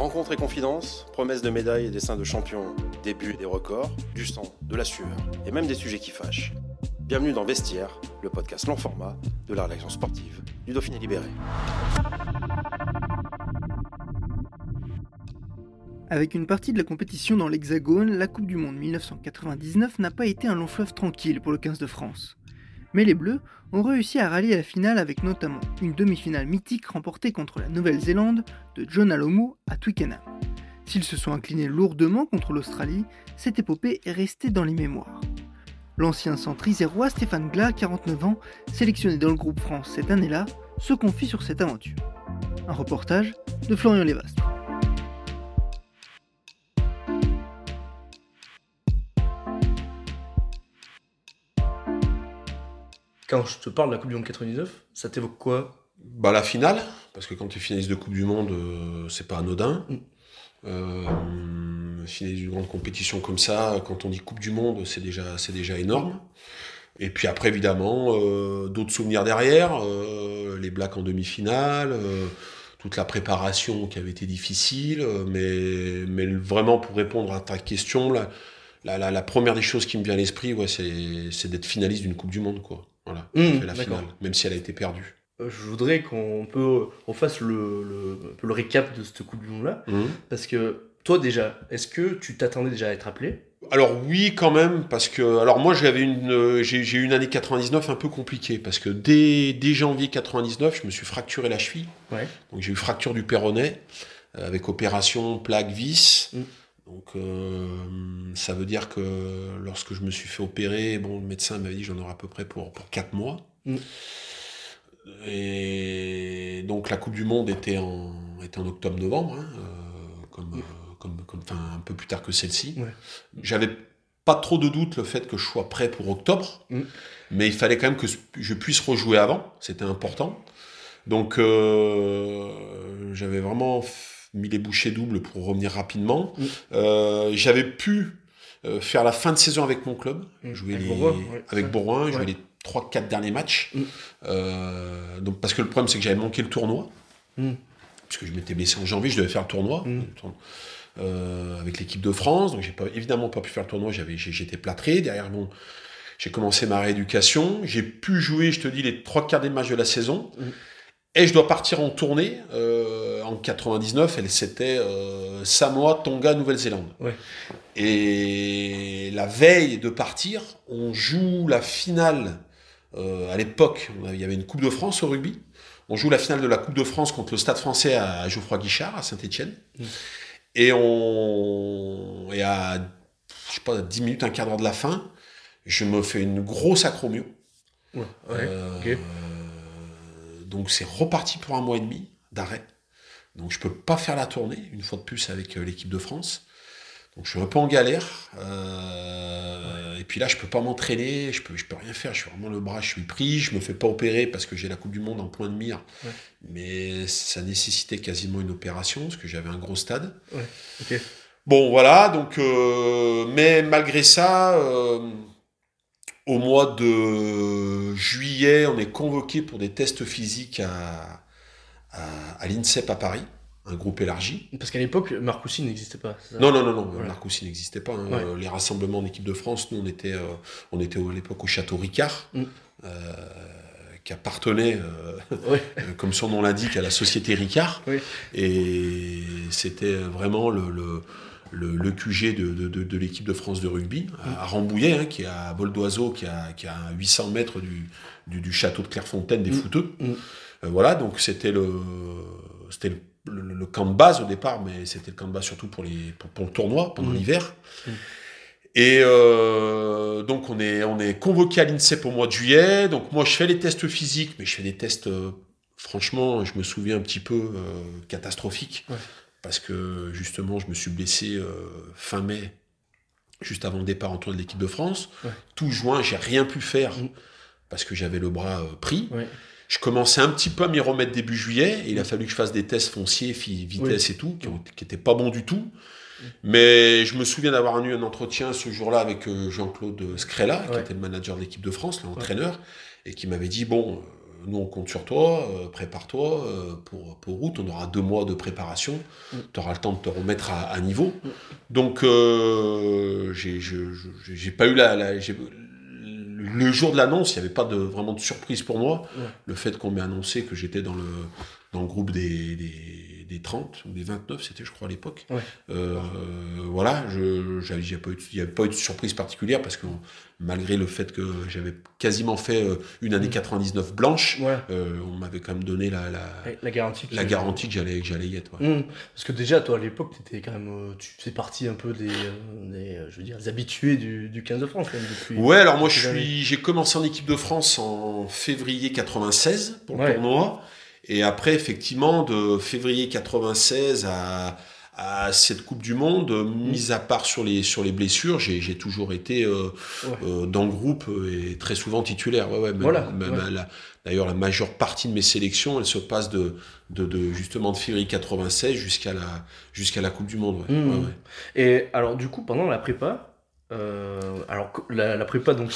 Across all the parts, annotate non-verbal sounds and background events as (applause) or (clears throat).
Rencontre et confidence, promesses de médailles et dessins de champions, des buts et des records, du sang, de la sueur et même des sujets qui fâchent. Bienvenue dans Vestiaire, le podcast long format de la rédaction sportive du Dauphiné Libéré. Avec une partie de la compétition dans l'Hexagone, la Coupe du Monde 1999 n'a pas été un long fleuve tranquille pour le 15 de France. Mais les Bleus ont réussi à rallier la finale avec notamment une demi-finale mythique remportée contre la Nouvelle-Zélande de John Alomu à Twickenham. S'ils se sont inclinés lourdement contre l'Australie, cette épopée est restée dans les mémoires. L'ancien centre isérois Stéphane Glas, 49 ans, sélectionné dans le groupe France cette année-là, se confie sur cette aventure. Un reportage de Florian Lévastre. Quand je te parle de la Coupe du Monde 99, ça t'évoque quoi? Bah la finale, parce que quand tu es finaliste de Coupe du Monde, euh, c'est pas anodin. Mm. Euh, finaliste d'une grande compétition comme ça, quand on dit Coupe du Monde, c'est déjà, c'est déjà énorme. Et puis après, évidemment, euh, d'autres souvenirs derrière, euh, les Blacks en demi-finale, euh, toute la préparation qui avait été difficile, mais, mais vraiment pour répondre à ta question, la, la, la, la première des choses qui me vient à l'esprit, ouais, c'est, c'est d'être finaliste d'une Coupe du Monde, quoi. Voilà, Mm, c'est la finale, même si elle a été perdue. Euh, Je voudrais qu'on peut, on fasse le, le, le récap de cette Coupe du Monde-là. Mhm. Parce que toi, déjà, est-ce que tu t'attendais déjà à être appelé? Alors oui, quand même, parce que alors moi j'avais une euh, j'ai j'ai eu une année 99 un peu compliquée parce que dès, dès janvier 99, je me suis fracturé la cheville. Ouais. Donc j'ai eu fracture du péroné euh, avec opération plaque vis. Mm. Donc euh, ça veut dire que lorsque je me suis fait opérer, bon le médecin m'avait dit j'en aurais à peu près pour pour quatre mois. Mm. Et donc la Coupe du Monde était en était en octobre-novembre, hein, euh, comme euh, comme comme enfin, un peu plus tard que celle-ci. Ouais. J'avais pas trop de doute le fait que je sois prêt pour octobre, Mm. mais il fallait quand même que je puisse rejouer avant, c'était important. Donc euh, j'avais vraiment mis les bouchées doubles pour revenir rapidement. Mm. Euh, j'avais pu euh, faire la fin de saison avec mon club, Mm. jouer Avec les- Bourgoin, ouais, avec ouais. Bourgoin, jouer les 3-4 derniers matchs. Mm. Euh, donc, parce que le problème, c'est que j'avais manqué le tournoi. Mm. Puisque je m'étais blessé en janvier, je devais faire le tournoi. Avec l'équipe de France. Donc, j'ai pas, évidemment pas pu faire le tournoi. J'étais plâtré. Derrière, bon, j'ai commencé ma rééducation. J'ai pu jouer, je te dis, les trois quarts des matchs de la saison. Et je dois partir en tournée euh, en 99. Elle, c'était euh, Samoa, Tonga, Nouvelle-Zélande. Ouais. Et la veille de partir, on joue la finale. euh, à l'époque, il y avait une Coupe de France au rugby. On joue la finale de la Coupe de France contre le Stade français à Geoffroy Guichard, à Saint-Etienne. Mm. Et on. Et à, je sais pas, 10 minutes, un quart d'heure de la fin, je me fais une grosse acromio. Ouais. Ouais. Euh, ok. Donc c'est reparti pour un mois et demi d'arrêt. Donc je peux pas faire la tournée, une fois de plus, avec euh, l'équipe de France. Donc je suis un peu en galère. Euh, Et puis là, je peux pas m'entraîner, je peux, je peux rien faire. Je suis vraiment le bras, je suis pris. Je me fais pas opérer parce que j'ai la Coupe du Monde en point de mire. Ouais. Mais ça nécessitait quasiment une opération parce que j'avais un gros stade. Ouais. Bon, voilà, donc, euh, mais malgré ça, euh, au mois de juillet, on est convoqué pour des tests physiques à, à, à l'INSEP à Paris, un groupe élargi. Parce qu'à l'époque, Marcoussi n'existait pas. Non, non, non, non, Voilà. Marcoussi n'existait pas. hein. Ouais. Euh, Les rassemblements d'équipe de France, nous, on était, euh, on était à l'époque au château Ricard, Mm. euh, qui appartenait, euh, Ouais. (laughs) euh, comme son nom l'indique, à la société Ricard. Oui. Et c'était vraiment le, le, le, le QG de, de, de, de l'équipe de France de rugby, à Rambouillet, hein, qui est à vol d'oiseau, qui, a, qui est à 800 mètres du, du, du château de Clairefontaine des Mm. Fouteux. Mm. Euh, voilà, donc c'était le, c'était le, le- le camp de base au départ, mais c'était le camp de base surtout pour, les, pour, pour le tournoi, pendant Mm. l'hiver. Mm. Et euh, donc on est, on est convoqué à l'INSEP au mois de juillet. Donc moi je fais les tests physiques, mais je fais des tests euh, franchement, je me souviens un petit peu catastrophique. Ouais. Parce que justement, je me suis blessé euh, fin mai, juste avant le départ en tour de l'équipe de France. Ouais. Tout juin, j'ai rien pu faire Mm. parce que j'avais le bras euh, pris. Ouais. Je commençais un petit peu à m'y remettre début juillet. Et il a fallu que je fasse des tests fonciers, vitesse et tout, qui n'étaient pas bons du tout. Mais je me souviens d'avoir eu un entretien ce jour-là avec euh, Jean-Claude Scrella, qui était le manager de l'équipe de France, l'entraîneur, et qui m'avait dit Bon, nous on compte sur toi, euh, prépare-toi euh, pour, pour août, on aura deux mois de préparation, Mm. tu auras le temps de te remettre à, à niveau. Donc, euh, j'ai pas eu la. le jour de l'annonce, il n'y avait pas de, vraiment de surprise pour moi. Ouais. Le fait qu'on m'ait annoncé que j'étais dans le, dans le groupe des, des, des 30 ou des 29, c'était je crois à l'époque. Ouais. Euh, voilà, je il n'y avait pas eu de surprise particulière parce que malgré le fait que j'avais quasiment fait euh, une année Mm. 99 blanche, Ouais. euh, on m'avait quand même donné la, la, La garantie. que la garantie que j'allais que j'allais y être. Hum, Parce que déjà, toi, à l'époque, t'étais quand même, tu fais partie un peu des, des, je veux dire, des habitués du, du 15 de France, quand même, depuis. Ouais, alors moi j'ai commencé en équipe de France en février 96 pour le tournoi, et après effectivement de février 96 à, à cette Coupe du Monde, mis à part sur les sur les blessures, j'ai, toujours été euh, Ouais. euh, dans le groupe euh, et très souvent titulaire. Ouais, ouais, même- Voilà, même ouais. la- D'ailleurs, la majeure partie de mes sélections, elle se passe de, de, de justement de février 96 jusqu'à la jusqu'à la Coupe du Monde. Ouais. Mmh. Et alors, du coup, pendant la prépa, euh, alors la, la prépa, donc,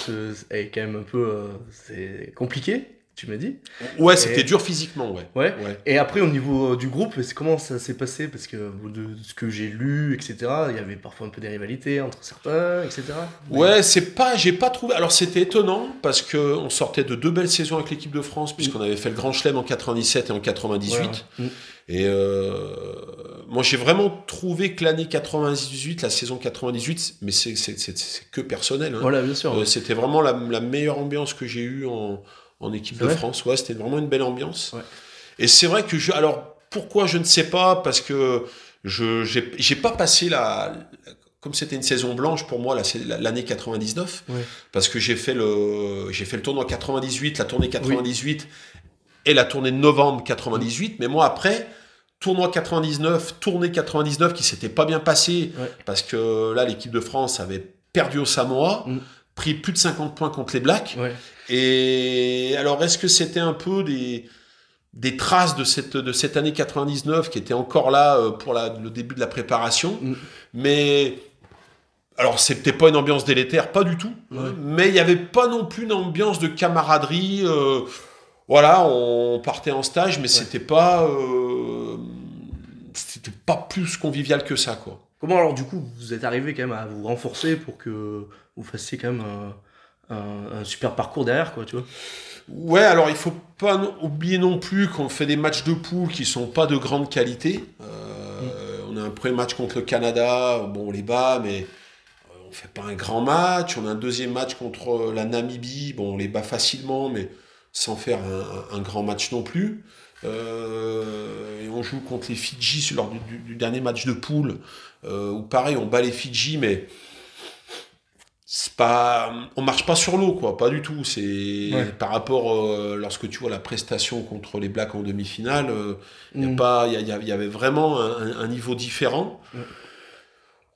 est quand même un peu, euh, c'est compliqué, tu m'as dit. Ouais, c'était Et- dur physiquement, ouais. Ouais. Ouais. Et après, au niveau euh, du groupe, comment ça s'est passé? Parce que de ce que j'ai lu, etc., il y avait parfois un peu des rivalités entre certains, etc. Ouais, c'est pas, j'ai pas trouvé. Alors c'était étonnant parce que on sortait de deux belles saisons avec l'équipe de France puisqu'on avait fait le Grand Chelem en 97 et en 98. Voilà. Mmh. Et euh, moi j'ai vraiment trouvé que l'année 98, la saison 98, mais c'est que personnel. hein. Voilà, bien sûr. Euh, c'était vraiment la, la meilleure ambiance que j'ai eue en, en équipe de vrai France. Ouais, c'était vraiment une belle ambiance. Ouais. Et c'est vrai que je. Alors, pourquoi je ne sais pas, parce que je j'ai pas passé la. Comme c'était une saison blanche pour moi, l'année 99, Ouais. parce que j'ai fait le j'ai fait le tournoi 98, la tournée 98 et la tournée de novembre 98. Mais moi après, tournoi 99, tournée 99 qui s'était pas bien passé, Ouais. parce que là l'équipe de France avait perdu au Samoa, Mm. Pris plus de 50 points contre les Blacks. Ouais. Et alors, est-ce que c'était un peu des, des traces de cette, de cette année 99 qui était encore là euh, pour la- le début de la préparation? Mm. Mais. Alors, c'était pas une ambiance délétère, pas du tout. Ouais. mais il n'y avait pas non plus une ambiance de camaraderie. euh, voilà, on partait en stage, mais c'était pas. euh, c'était pas plus convivial que ça, quoi. Comment alors, du coup, vous êtes arrivé quand même à vous renforcer pour que vous fassiez quand même un, super parcours derrière, quoi, tu vois? Ouais, alors il faut pas oublier non plus qu'on fait des matchs de poule qui sont pas de grande qualité. Euh, On a un premier match contre le Canada, on les bat, mais euh, on fait pas un grand match. On a un deuxième match contre la Namibie, bon on les bat facilement, mais sans faire un grand match non plus. Euh, et on joue contre les Fidji lors du, du- du dernier match de poule, euh, où pareil on bat les Fidji, mais c'est pas on marche pas sur l'eau quoi pas du tout c'est Ouais. par rapport euh, lorsque tu vois la prestation contre les Blacks en demi-finale euh, il Mm. pas il y, avait vraiment un, niveau différent Ouais.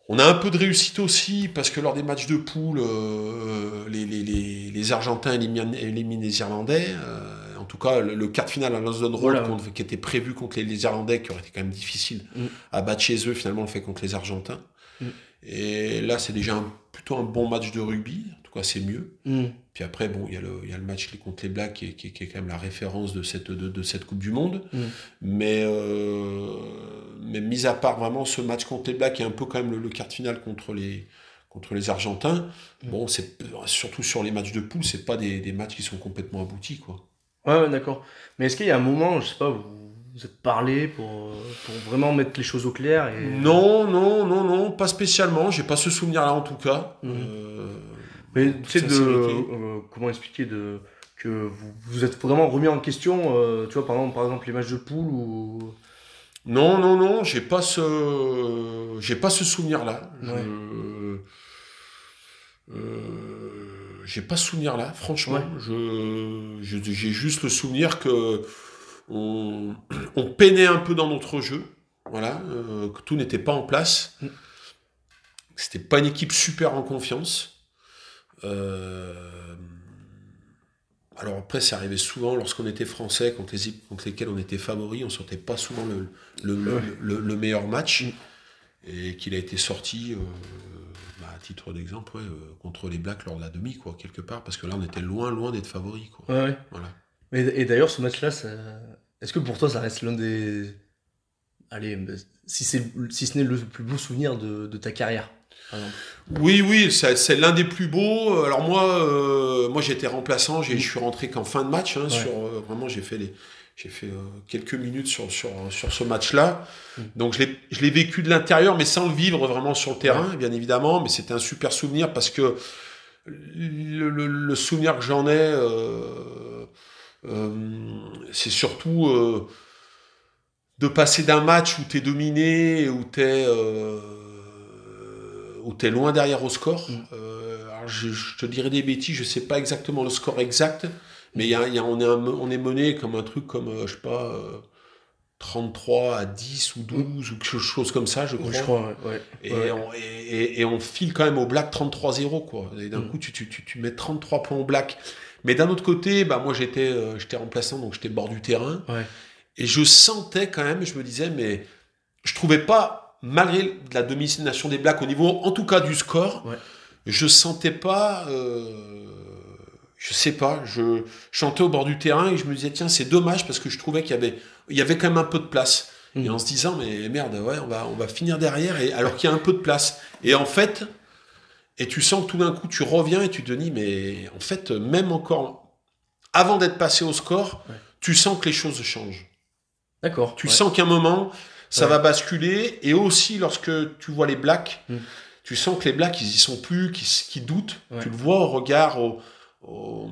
on a un peu de réussite aussi parce que lors des matchs de poule euh, les, les, les, les Argentins éliminent, éliminent les Irlandais tout cas le, le quart de finale à London Road Voilà. contre- qui était prévu contre les, les Irlandais qui aurait été quand même difficile Mm. à battre chez eux finalement on le fait contre les Argentins Mm. et là c'est déjà un- plutôt un bon match de rugby en tout cas c'est mieux Mm. puis après, bon, il y, a le, il y a le match contre les Blacks qui est, qui est- qui est quand même la référence de cette, de, de cette Coupe du Monde. Mais, euh, mais mis à part vraiment ce match contre les Blacks et un peu quand même le, le quart de finale contre les, contre les Argentins, bon, c'est surtout sur les matchs de poule, c'est pas des, des matchs qui sont complètement aboutis, quoi. Ouais, ouais, d'accord. Mais est-ce qu'il y a un moment, je sais pas, vous vous êtes parlé pour, euh, pour vraiment mettre les choses au clair et... Non, non, non, non, pas spécialement. J'ai pas ce souvenir-là en tout cas. Mhm. Euh, Mais tu sais, de, euh, comment expliquer de, que vous vous êtes vraiment remis en question, euh, tu vois, par exemple, par exemple les matchs de poule ou... Non, non, non, j'ai pas ce, j'ai pas ce souvenir-là. Ouais. euh, j'ai pas ce souvenir-là, franchement. Ouais. Je, j'ai juste le souvenir que on, on peinait un peu dans notre jeu. Voilà, euh, que tout n'était pas en place. Mm. C'était pas une équipe super en confiance. Euh, alors après, ça arrivait souvent lorsqu'on était français, contre les contre lesquelles on était favoris, on sortait pas souvent le, le, le- Ouais. le- le meilleur match. Mm. Et qu'il a été sorti, euh, à titre d'exemple, ouais, euh, contre les Blacks lors de la demi, quoi, quelque part, parce que là, on était loin, loin d'être favoris. Quoi. Ouais, ouais. Voilà. Mais, et d'ailleurs, ce match-là, ça- est-ce que pour toi, ça reste l'un des. Allez, bah, si, si ce n'est le plus beau souvenir de, de ta carrière. Oui, oui, c'est l'un des plus beaux. Alors moi, euh, moi j'étais remplaçant, j'ai- Mm. je suis rentré qu'en fin de match. hein, Ouais. sur, euh, vraiment, j'ai fait, les, j'ai fait euh, quelques minutes sur, sur, sur ce match-là. Mm. Donc je l'ai, vécu de l'intérieur, mais sans le vivre vraiment sur le terrain, bien évidemment. Mais c'était un super souvenir parce que le, le- le souvenir que j'en ai, euh, euh, c'est surtout euh, de passer d'un match où tu es dominé, où tu es, loin derrière au score. Mm. Euh, alors je, je te dirais des bêtises, je sais pas exactement le score exact, mais y a, il y a- on, est un- on est mené comme un truc comme, euh, je sais pas, euh, 33 à 10 ou 12 ou quelque chose comme ça, je crois. Oui, je crois, ouais. Et, Ouais. on, et, et- et on file quand même au black 33-0, quoi. Et d'un Mm. coup, tu, tu, tu, tu mets 33 points au black. Mais d'un autre côté, bah, moi, j'étais euh, j'étais remplaçant, donc j'étais bord du terrain. Ouais. Et je sentais quand même, je me disais, mais je trouvais pas, malgré la domination des blacks au niveau, en tout cas du score, je sentais pas, euh, je sais pas, je chantais au bord du terrain et je me disais, tiens, c'est dommage parce que je trouvais qu'il y avait, il y avait quand même un peu de place. Mm. Et en se disant, mais merde, ouais, on va, on va finir derrière, et, alors qu'il y a un peu de place. Et en fait, et tu sens que tout d'un coup, tu reviens et tu te dis, mais en fait, même encore, avant d'être passé au score, Ouais. tu sens que les choses changent. D'accord. Tu ouais. sens qu'à un moment, ça Ouais. va basculer. Et aussi, lorsque tu vois les blacks, Mm. tu sens que les blacks, ils y sont plus, qu'ils doutent. Tu le vois au regard, au, au,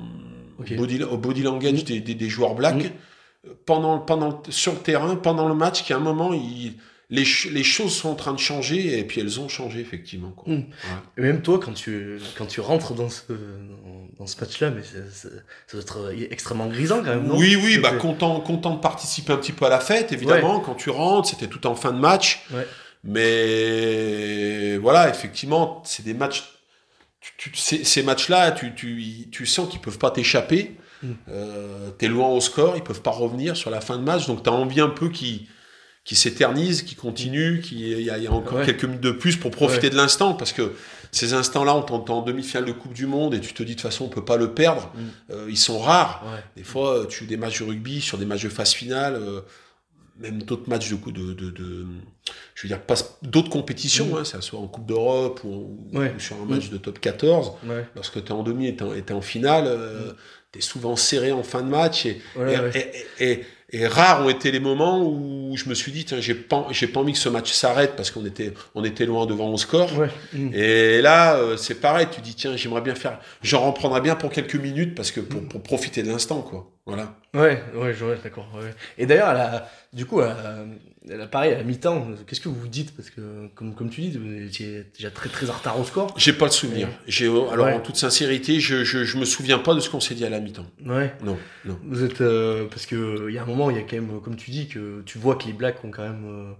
body, au body language Mm. des, des- des joueurs blacks. Mm. Pendant, pendant, sur le terrain, pendant le match, qu'à un moment, il- les, les choses sont en train de changer. Et puis elles ont changé, effectivement. quoi. Mm. Ouais. Et même toi, quand tu, quand tu rentres dans ce, dans, ce match-là, mais ça doit être extrêmement grisant quand même, non? Oui, oui, bah, content, content de participer un petit peu à la fête, évidemment. Quand tu rentres, c'était tout en fin de match. Ouais. Mais voilà, effectivement, c'est des matchs. Tu- tu- ces, ces matchs-là, tu, tu, tu sens qu'ils peuvent pas t'échapper. Mm. Euh, T'es loin au score, ils peuvent pas revenir sur la fin de match. Donc tu as envie un peu qu'ils qui s'éternisent, qui continuent, qu'il y, a- il y a encore Ouais. quelques minutes de plus pour profiter Ouais. de l'instant. Parce que ces instants-là, on t'entend en demi-finale de Coupe du Monde et tu te dis de toute façon, on peut pas le perdre. Mm. Euh, ils sont rares. Ouais. Des fois, tu des matchs de rugby sur des matchs de phase finale, euh, même d'autres matchs de, coup- de, de, de- je veux dire, pas d'autres compétitions, Mm. hein, ça soit en Coupe d'Europe ou, sur un match de top 14. Ouais. Lorsque tu es en demi et tu es en finale, Mm. tu es souvent serré en fin de match. Et, Ouais, et, ouais. et- et- et rares ont été les moments où je me suis dit, tiens, j'ai pas, j'ai pas envie que ce match s'arrête parce qu'on était, on était loin devant au score. Ouais. Mm. Et là, euh, c'est pareil, tu dis, tiens, j'aimerais bien faire, j'en reprendrai bien pour quelques minutes parce que pour, pour profiter de l'instant, quoi. Voilà. Ouais, ouais, je- ouais, d'accord. ouais. Et d'ailleurs, à la- du coup, à la- pareil, à la mi-temps, qu'est-ce que vous vous dites? Parce que, comme, comme tu dis, vous étiez déjà très très en retard au score. J'ai pas le souvenir. J'ai, alors, Ouais. en toute sincérité, je, je, je me souviens pas de ce qu'on s'est dit à la mi-temps. Ouais. Non, non. Vous êtes. euh, parce qu'il y a un moment, il y a quand même, comme tu dis, que tu vois que les Blacks ont quand même. euh,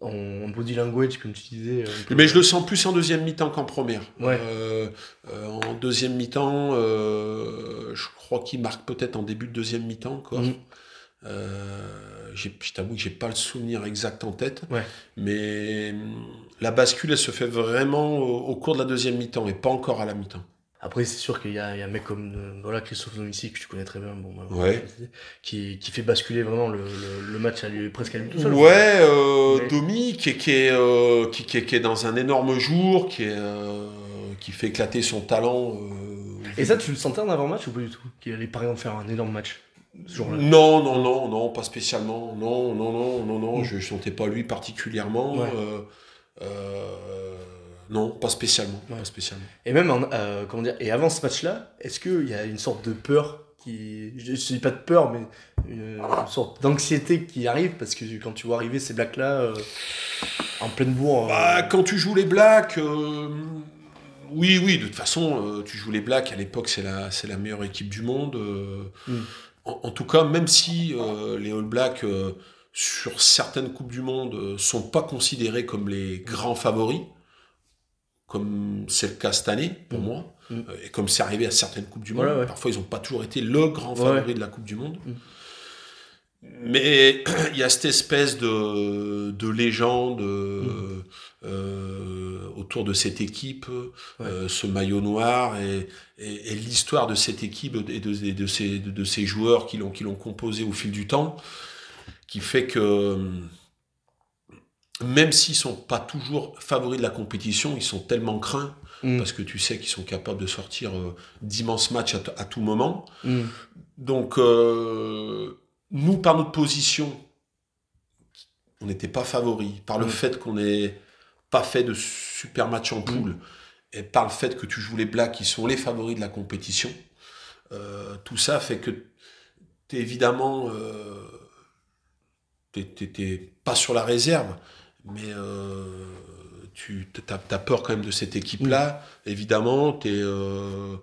en, body language, comme tu disais. peu- Mais je le sens plus en deuxième mi-temps qu'en première. Ouais. Euh, euh, en deuxième mi-temps, euh, je crois qu'il marque peut-être en début de deuxième mi-temps encore. Mm. Euh, je t'avoue que j'ai pas le souvenir exact en tête, Ouais. mais hum, la bascule, elle se fait vraiment au, au cours de la deuxième mi-temps et pas encore à la mi-temps. Après, c'est sûr qu'il y a, il y a un mec comme euh, voilà, Christophe Domici, que tu connais très bien, bon, bah, Ouais. qui, qui fait basculer vraiment le, le, le match à lui, presque à lui tout seul. Ouais, euh, Domi qui, est- qui, est, euh, qui, qui est- dans un énorme jour, qui, est, euh, qui fait éclater son talent. Et ça, tu le sentais en avant-match ou pas du tout? Qu'il allait par exemple faire un énorme match? Non, non, non, non, pas spécialement. Non, non, non, non, non, Mm. je ne sentais pas lui particulièrement. Ouais. euh, euh, non, pas spécialement. Ouais. Pas spécialement. Et même, en- euh, comment dire, et avant ce match-là, est-ce qu'il y a une sorte de peur qui. Je ne dis pas de peur, mais une, une sorte d'anxiété qui arrive? Parce que quand tu vois arriver ces blacks-là en pleine bourre. Bah, quand tu joues les Blacks, oui, oui, de toute façon, tu joues les Blacks, à l'époque, c'est la, c'est la meilleure équipe du monde. Mm. En, en tout cas, même si euh, les All Blacks, euh, sur certaines Coupes du Monde, euh, sont pas considérés comme les grands favoris, comme c'est le cas cette année, pour Mm. moi, Mm. et comme c'est arrivé à certaines Coupes du Monde. Ouais, ouais. Parfois, ils n'ont pas toujours été le grand Ouais, favori de la Coupe du Monde. Mm. Mais (clears throat) il y a cette espèce de, de légende Mm. euh, euh, autour de cette équipe, euh, ce maillot noir et, et, et l'histoire de cette équipe et de, et de, ces, de, de ces joueurs qui l'ont qui l'ont composé au fil du temps, qui fait que même s'ils sont pas toujours favoris de la compétition, ils sont tellement craints Mm. parce que tu sais qu'ils sont capables de sortir euh, d'immenses matchs à, tout moment. Mm. Donc, euh, nous, par notre position, on n'était pas favoris. Par le Mm. fait qu'on n'ait pas fait de super match en poule, et par le fait que tu joues les Blacks, qui sont les favoris de la compétition, euh, tout ça fait que tu es évidemment. Euh, t'es- pas sur la réserve, mais euh, tu as, peur quand même de cette équipe-là. Évidemment, t'es, euh,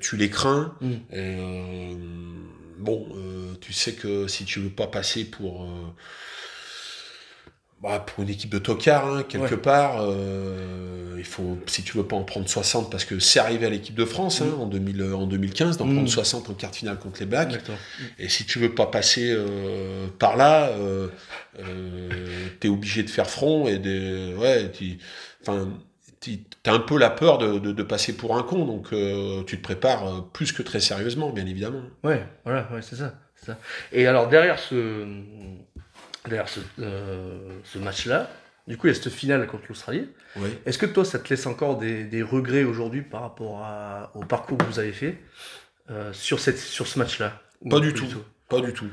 tu les crains. Mm. Et, bon, euh, tu sais que si tu veux pas passer pour, euh, bah, pour une équipe de tocards, hein, quelque Ouais. part, euh, il faut, si tu veux pas en prendre 60, parce que c'est arrivé à l'équipe de France hein, en, 2000, en 2015, d'en Mm. prendre 60 en quart de finale contre les Blacks. Et si tu veux pas passer euh, par là, euh, euh, t'es obligé de faire front et de, ouais, tu, enfin, tu- t'as un peu la peur de, de, de passer pour un con, donc euh, tu te prépares euh, plus que très sérieusement, bien évidemment. Ouais, voilà, ouais, c'est ça, ça. Et alors derrière ce, derrière ce, euh, ce match-là, du coup il y a cette finale contre l'Australie. Oui. Est-ce que toi ça te laisse encore des, des regrets aujourd'hui par rapport à- au parcours que vous avez fait euh, sur, cette, sur ce match-là Pas du tout. Pas du tout.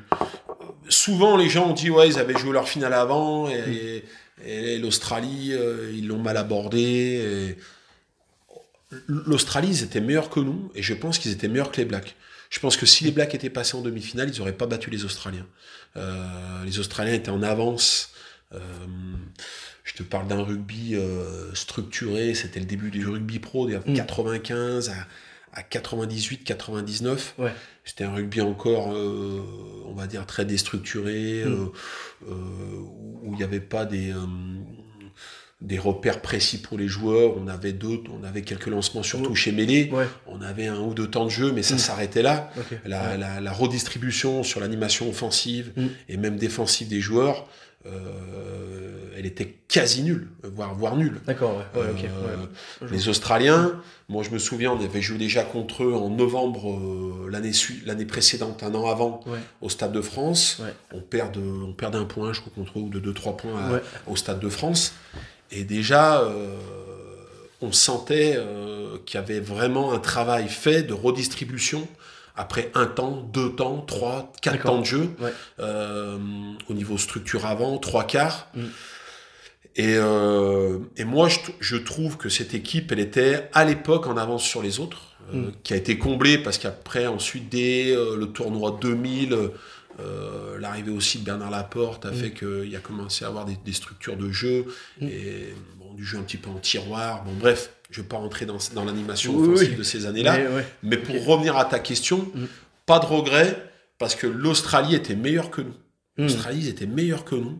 Souvent, les gens ont dit ouais, ils avaient joué leur finale avant et, et l'Australie, euh, ils l'ont mal abordé. et- L'Australie, ils étaient meilleurs que nous et je pense qu'ils étaient meilleurs que les Blacks. Je pense que si les Blacks étaient passés en demi-finale, ils n'auraient pas battu les Australiens. Euh, les Australiens étaient en avance. Euh, je te parle d'un rugby structuré. C'était le début du rugby pro, de Mm. 95 à, à 98, 99. Ouais. C'était un rugby encore, euh, on va dire, très déstructuré, Mm. euh, euh, où il n'y avait pas des, des repères précis pour les joueurs. On avait deux, on avait quelques lancements, surtout Mm. chez Mêlé. Ouais, On avait un ou deux temps de jeu, mais ça Mm. s'arrêtait là. La, Ouais. la- la redistribution sur l'animation offensive et même défensive des joueurs, euh, elle était quasi nulle, voire, voire nulle. D'accord, ouais. Euh, ouais. Les Australiens, moi je me souviens, on avait joué déjà contre eux en novembre euh, l'année l'année précédente, un an avant, au Stade de France. On perd de, on perd d'un point, je crois, contre eux, ou de 2-3 points à- Ouais. au Stade de France. Et déjà, euh, on sentait euh, qu'il y avait vraiment un travail fait de redistribution après un temps, deux temps, trois, quatre temps de jeu, Ouais. euh, au niveau structure avant, trois quarts. Mm. Et, euh, et moi, je, je trouve que cette équipe, elle était à l'époque en avance sur les autres, euh, Mm. qui a été comblée parce qu'après, ensuite, dès le tournoi 2000, euh, l'arrivée aussi de Bernard Laporte a Mm. fait qu'il a commencé à avoir des, des structures de jeu et bon, du jeu un petit peu en tiroir. Bon, bref, je ne vais pas rentrer dans, dans l'animation Oui, offensive oui. de ces années-là. Mais, ouais. Mais pour revenir à ta question, Mm. pas de regret parce que l'Australie était meilleure que nous. Mm. L'Australie, ils étaient meilleurs que nous.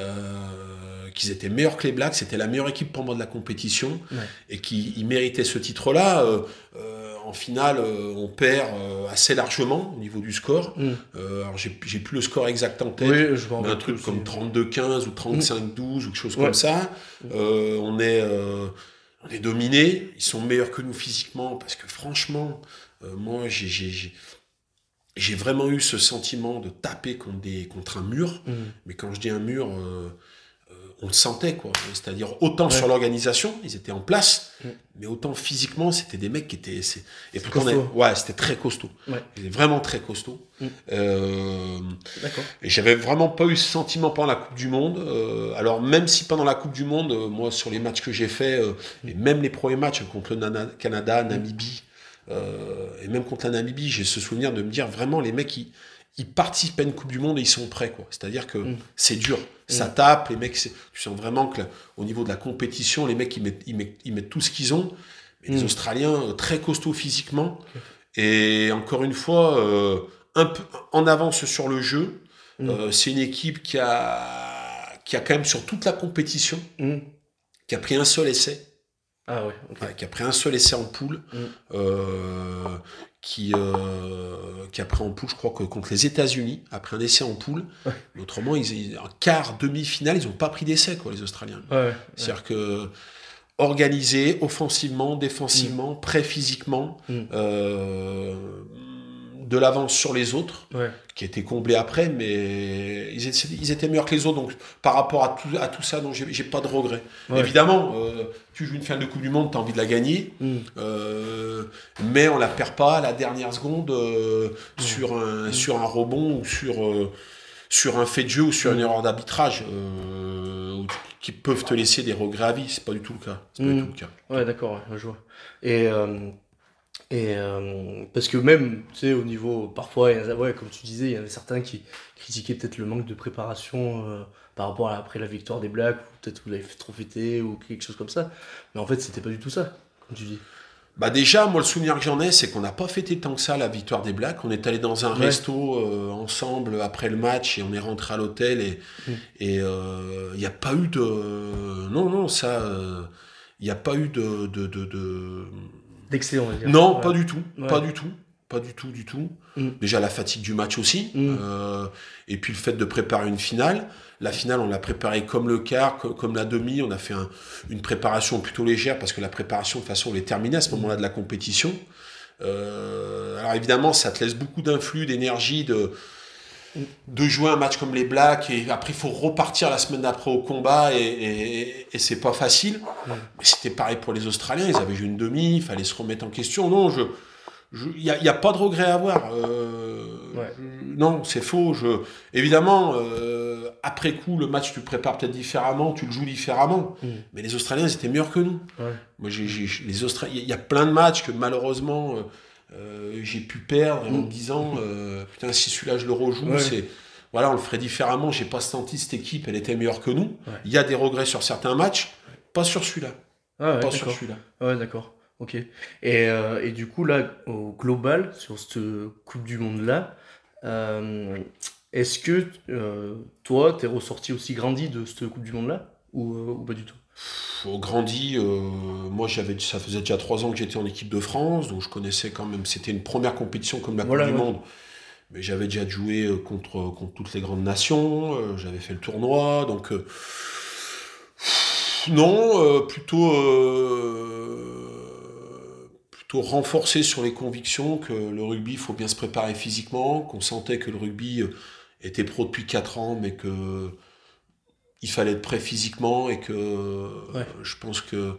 Euh, qu'ils étaient meilleurs que les Blacks. C'était la meilleure équipe pour moi de la compétition. Ouais. Et qui ils méritaient ce titre-là. Euh, euh, en finale, on perd assez largement au niveau du score. Mm. Alors, j'ai j'ai plus le score exact en tête. Oui, je m'en Mais un truc aussi. comme 32-15 ou 35-12 ou quelque chose comme ça. On, est, on est dominé. Ils sont meilleurs que nous physiquement parce que franchement, euh, moi, j'ai- vraiment eu ce sentiment de taper contre, des, contre un mur. Mm. Mais quand je dis un mur, euh, on le sentait, quoi. C'est-à-dire autant Ouais. sur l'organisation, ils étaient en place, Mm. mais autant physiquement, c'était des mecs qui étaient. c'est- Et pourtant, on ouais, c'était très costaud. Ouais. C'était vraiment très costaud. Mm. Euh, D'accord. et j'avais vraiment pas eu ce sentiment pendant la Coupe du Monde. Euh, alors même si pendant la Coupe du Monde, euh, moi sur les matchs que j'ai faits, euh, et même les premiers matchs contre le Canada, Namibie, et même contre la Namibie, j'ai ce souvenir de me dire vraiment les mecs ils, ils participent à une Coupe du Monde et ils sont prêts quoi. C'est-à-dire que Mm. c'est dur, ça Mm. tape, les mecs, tu sens vraiment que là, au niveau de la compétition, les mecs ils mettent, ils mettent, ils mettent tout ce qu'ils ont. Mais les Mm. Australiens euh, très costauds physiquement et encore une fois. euh, un peu en avance sur le jeu. Euh, c'est une équipe qui a, qui a quand même sur toute la compétition, qui a pris un seul essai, Ah ouais, ok. ouais, qui a pris un seul essai en poule, Mm. euh, qui, euh, qui a pris en poule, je crois que contre les États-Unis, après un essai en poule. Ouais. Autrement, ils, en quart, demi-finale, ils n'ont pas pris d'essai, quoi, les Australiens. C'est-à-dire que organisé, offensivement, défensivement, prêt physiquement, Mm. euh, de l'avance sur les autres, Ouais. qui était comblé après, mais ils étaient, ils étaient meilleurs que les autres. Donc par rapport à tout, à tout ça, donc j'ai pas de regrets. Ouais. Évidemment, euh, tu joues une finale de Coupe du Monde, tu as envie de la gagner, Mm. euh, mais on la perd pas à la dernière seconde euh, sur, un, sur un rebond ou sur, sur un fait de jeu ou sur une erreur d'arbitrage qui peuvent te laisser des regrets à vie. C'est pas du tout le cas. C'est pas du Mm. tout le cas. Ouais, d'accord, je vois. Et, et euh, parce que même, tu sais, au niveau, parfois, il y en a- ouais, comme tu disais, il y en a certains qui critiquaient peut-être le manque de préparation euh, par rapport à après la victoire des Blacks, ou peut-être vous l'avez fait trop fêter, ou quelque chose comme ça. Mais en fait, c'était pas du tout ça, comme tu dis. Bah déjà, moi le souvenir que j'en ai, c'est qu'on n'a pas fêté tant que ça la victoire des Blacks. On est allé dans un Ouais. resto euh, ensemble après le match et on est rentré à l'hôtel et Mm. et il n'y a pas eu de non non ça il n'y a pas eu de de, de, de- D'excellent, on va dire. non Ouais. pas du tout Ouais. pas du tout pas du tout du tout Mm. déjà la fatigue du match aussi Mm. euh, et puis le fait de préparer une finale la finale on l'a préparée comme le quart co- comme la demi on a fait un- une préparation plutôt légère parce que la préparation de toute façon on est terminée à ce moment-là de la compétition euh, alors évidemment ça te laisse beaucoup d'influx d'énergie de de jouer un match comme les Blacks et après il faut repartir la semaine d'après au combat et, et, et c'est pas facile. Mm. Mais c'était pareil pour les Australiens, ils avaient joué une demi, il fallait se remettre en question. Non, je il n'y a, y a pas de regret à avoir. Euh, Ouais. non, c'est faux. Je, évidemment, euh, après coup, le match, tu le prépares peut-être différemment, tu le joues différemment. Mm. Mais les Australiens, ils étaient meilleurs que nous. Ouais. Moi, j'ai, j'ai- les Australiens, il y a plein de matchs que malheureusement euh, euh, j'ai pu perdre en me Mm. disant euh, putain si celui-là je le rejoue, Ouais. c'est voilà on le ferait différemment. J'ai pas senti cette équipe, elle était meilleure que nous. Ouais. Il y a des regrets sur certains matchs, pas sur celui-là, Ah ouais, pas sur celui-là. Ouais, d'accord. Ok. Et, euh, et du coup, là, au global, sur cette Coupe du Monde-là, euh, est-ce que toi, t'es ressorti aussi grandi de cette Coupe du Monde-là ou, euh, ou pas du tout? Au grandi, euh, moi j'avais, ça faisait déjà trois ans que j'étais en équipe de France, donc je connaissais quand même. C'était une première compétition comme la Voilà, Coupe du ouais. Monde, mais j'avais déjà joué euh, contre contre toutes les grandes nations. euh, j'avais fait le tournoi, donc euh, non, euh, plutôt euh, plutôt renforcé sur les convictions que le rugby, il faut bien se préparer physiquement, qu'on sentait que le rugby euh, était pro depuis 4 ans, mais que il fallait être prêt physiquement et que Ouais. je pense que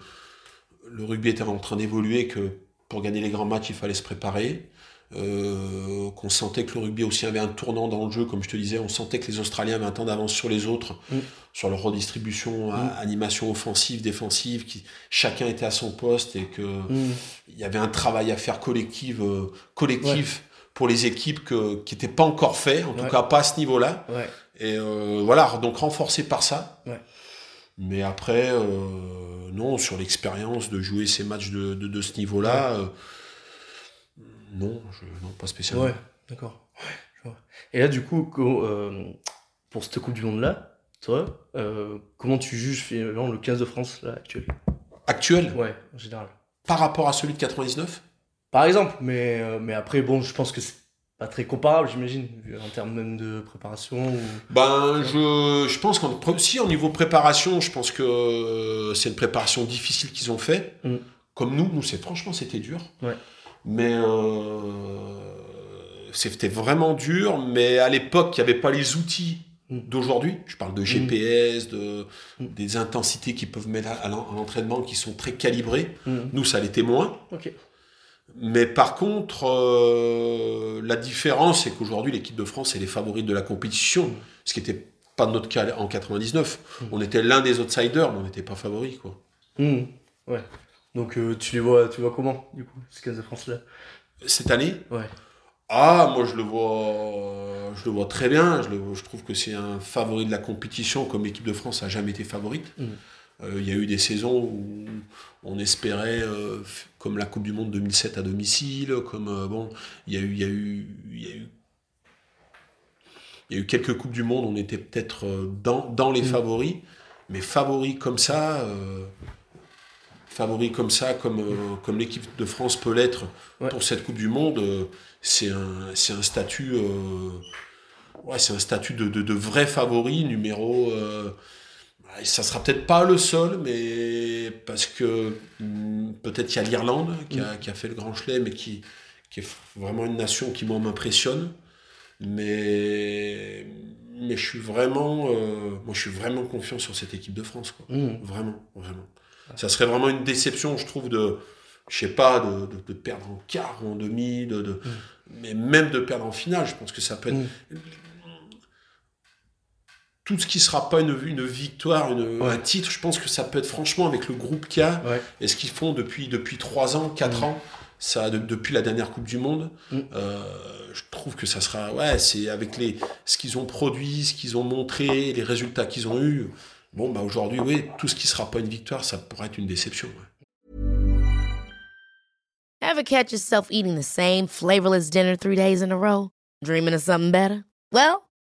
le rugby était en train d'évoluer, que pour gagner les grands matchs, il fallait se préparer. Euh, qu'on sentait que le rugby aussi avait un tournant dans le jeu, comme je te disais, on sentait que les Australiens avaient un temps d'avance sur les autres, Mm. sur leur redistribution, a- animation offensive, défensive, qui chacun était à son poste et que Mm. il y avait un travail à faire collectif, euh, collectif pour les équipes que, qui n'était pas encore fait, en tout cas pas à ce niveau-là. Ouais. Et euh, voilà, donc renforcé par ça. Ouais. Mais après, euh, non, sur l'expérience de jouer ces matchs de, de, de ce niveau-là, euh, non, je, non, pas spécialement. Ouais, d'accord. Et là, du coup, co- pour cette Coupe du Monde-là, toi, comment tu juges finalement le 15 de France là, actuel? Actuel, Ouais, en général. par rapport à celui de 99, Par exemple, mais, mais après, bon, je pense que c'est pas très comparable, j'imagine, vu- en termes même de préparation. Ou... ben, je, je pense qu'en si, au niveau préparation, je pense que euh, c'est une préparation difficile qu'ils ont fait. Mm. Comme nous, nous, c'est franchement, c'était dur. Ouais. Mais euh, c'était vraiment dur. Mais à l'époque, il n'y avait pas les outils Mm. d'aujourd'hui. Je parle de GPS, de, Mm. des intensités qu'ils peuvent mettre à, à l'en- à l'entraînement qui sont très calibrées. Nous, ça l'était moins. Mais par contre, euh, la différence, c'est qu'aujourd'hui, l'équipe de France est les favoris de la compétition, ce qui n'était pas notre cas en 99. Mm. On était l'un des outsiders, mais on n'était pas favoris. Quoi. Mhm. Ouais. Donc euh, tu les vois, tu vois comment, du coup, ce 15 de France-là? Cette année, Ouais. ah, moi je le vois, je le vois très bien. Je, le vois- je trouve que c'est un favori de la compétition, comme l'équipe de France n'a jamais été favorite. Mm. Euh, Il y a eu des saisons où on espérait, euh, comme la Coupe du Monde 2007 à domicile, comme euh, bon, il y a eu, il y a eu, il y a eu Il y a eu quelques Coupes du Monde, on était peut-être euh, dans, dans les Mm. favoris, mais favoris comme ça, euh, favoris comme ça, comme, euh, comme l'équipe de France peut l'être Ouais. pour cette Coupe du Monde, euh, c'est un, c'est un statut, ouais, c'est un statut de, de, de vrai favori, numéro. Ouais, ça sera peut-être pas le seul, mais parce que hmm, peut-être il y a l'Irlande qui, a, qui a fait le Grand Chelem, mais qui, qui est vraiment une nation qui moi m'impressionne. Mais, mais je suis vraiment, euh, moi je suis vraiment confiant sur cette équipe de France, quoi. Mm. Vraiment, vraiment. Ça serait vraiment une déception, je trouve, de, je sais pas, de, de, de perdre en quart ou en demi, de, de, mais même de perdre en finale. Je pense que ça peut être Mm. Tout ce qui sera pas une, une victoire, une, Ouais. un titre. Je pense que ça peut être franchement avec le groupe qu'il y a Ouais. et ce qu'ils font depuis depuis trois ans, quatre ans. Ça, de- depuis la dernière Coupe du Monde, Mm. euh, je trouve que ça sera, ouais, c'est avec les, ce qu'ils ont produit, ce qu'ils ont montré, les résultats qu'ils ont eus. Bon, bah aujourd'hui, oui, tout ce qui sera pas une victoire, ça pourrait être une déception. ouais. Ever catch yourself eating the same flavorless dinner three days in a row? Dreaming of something better? Well,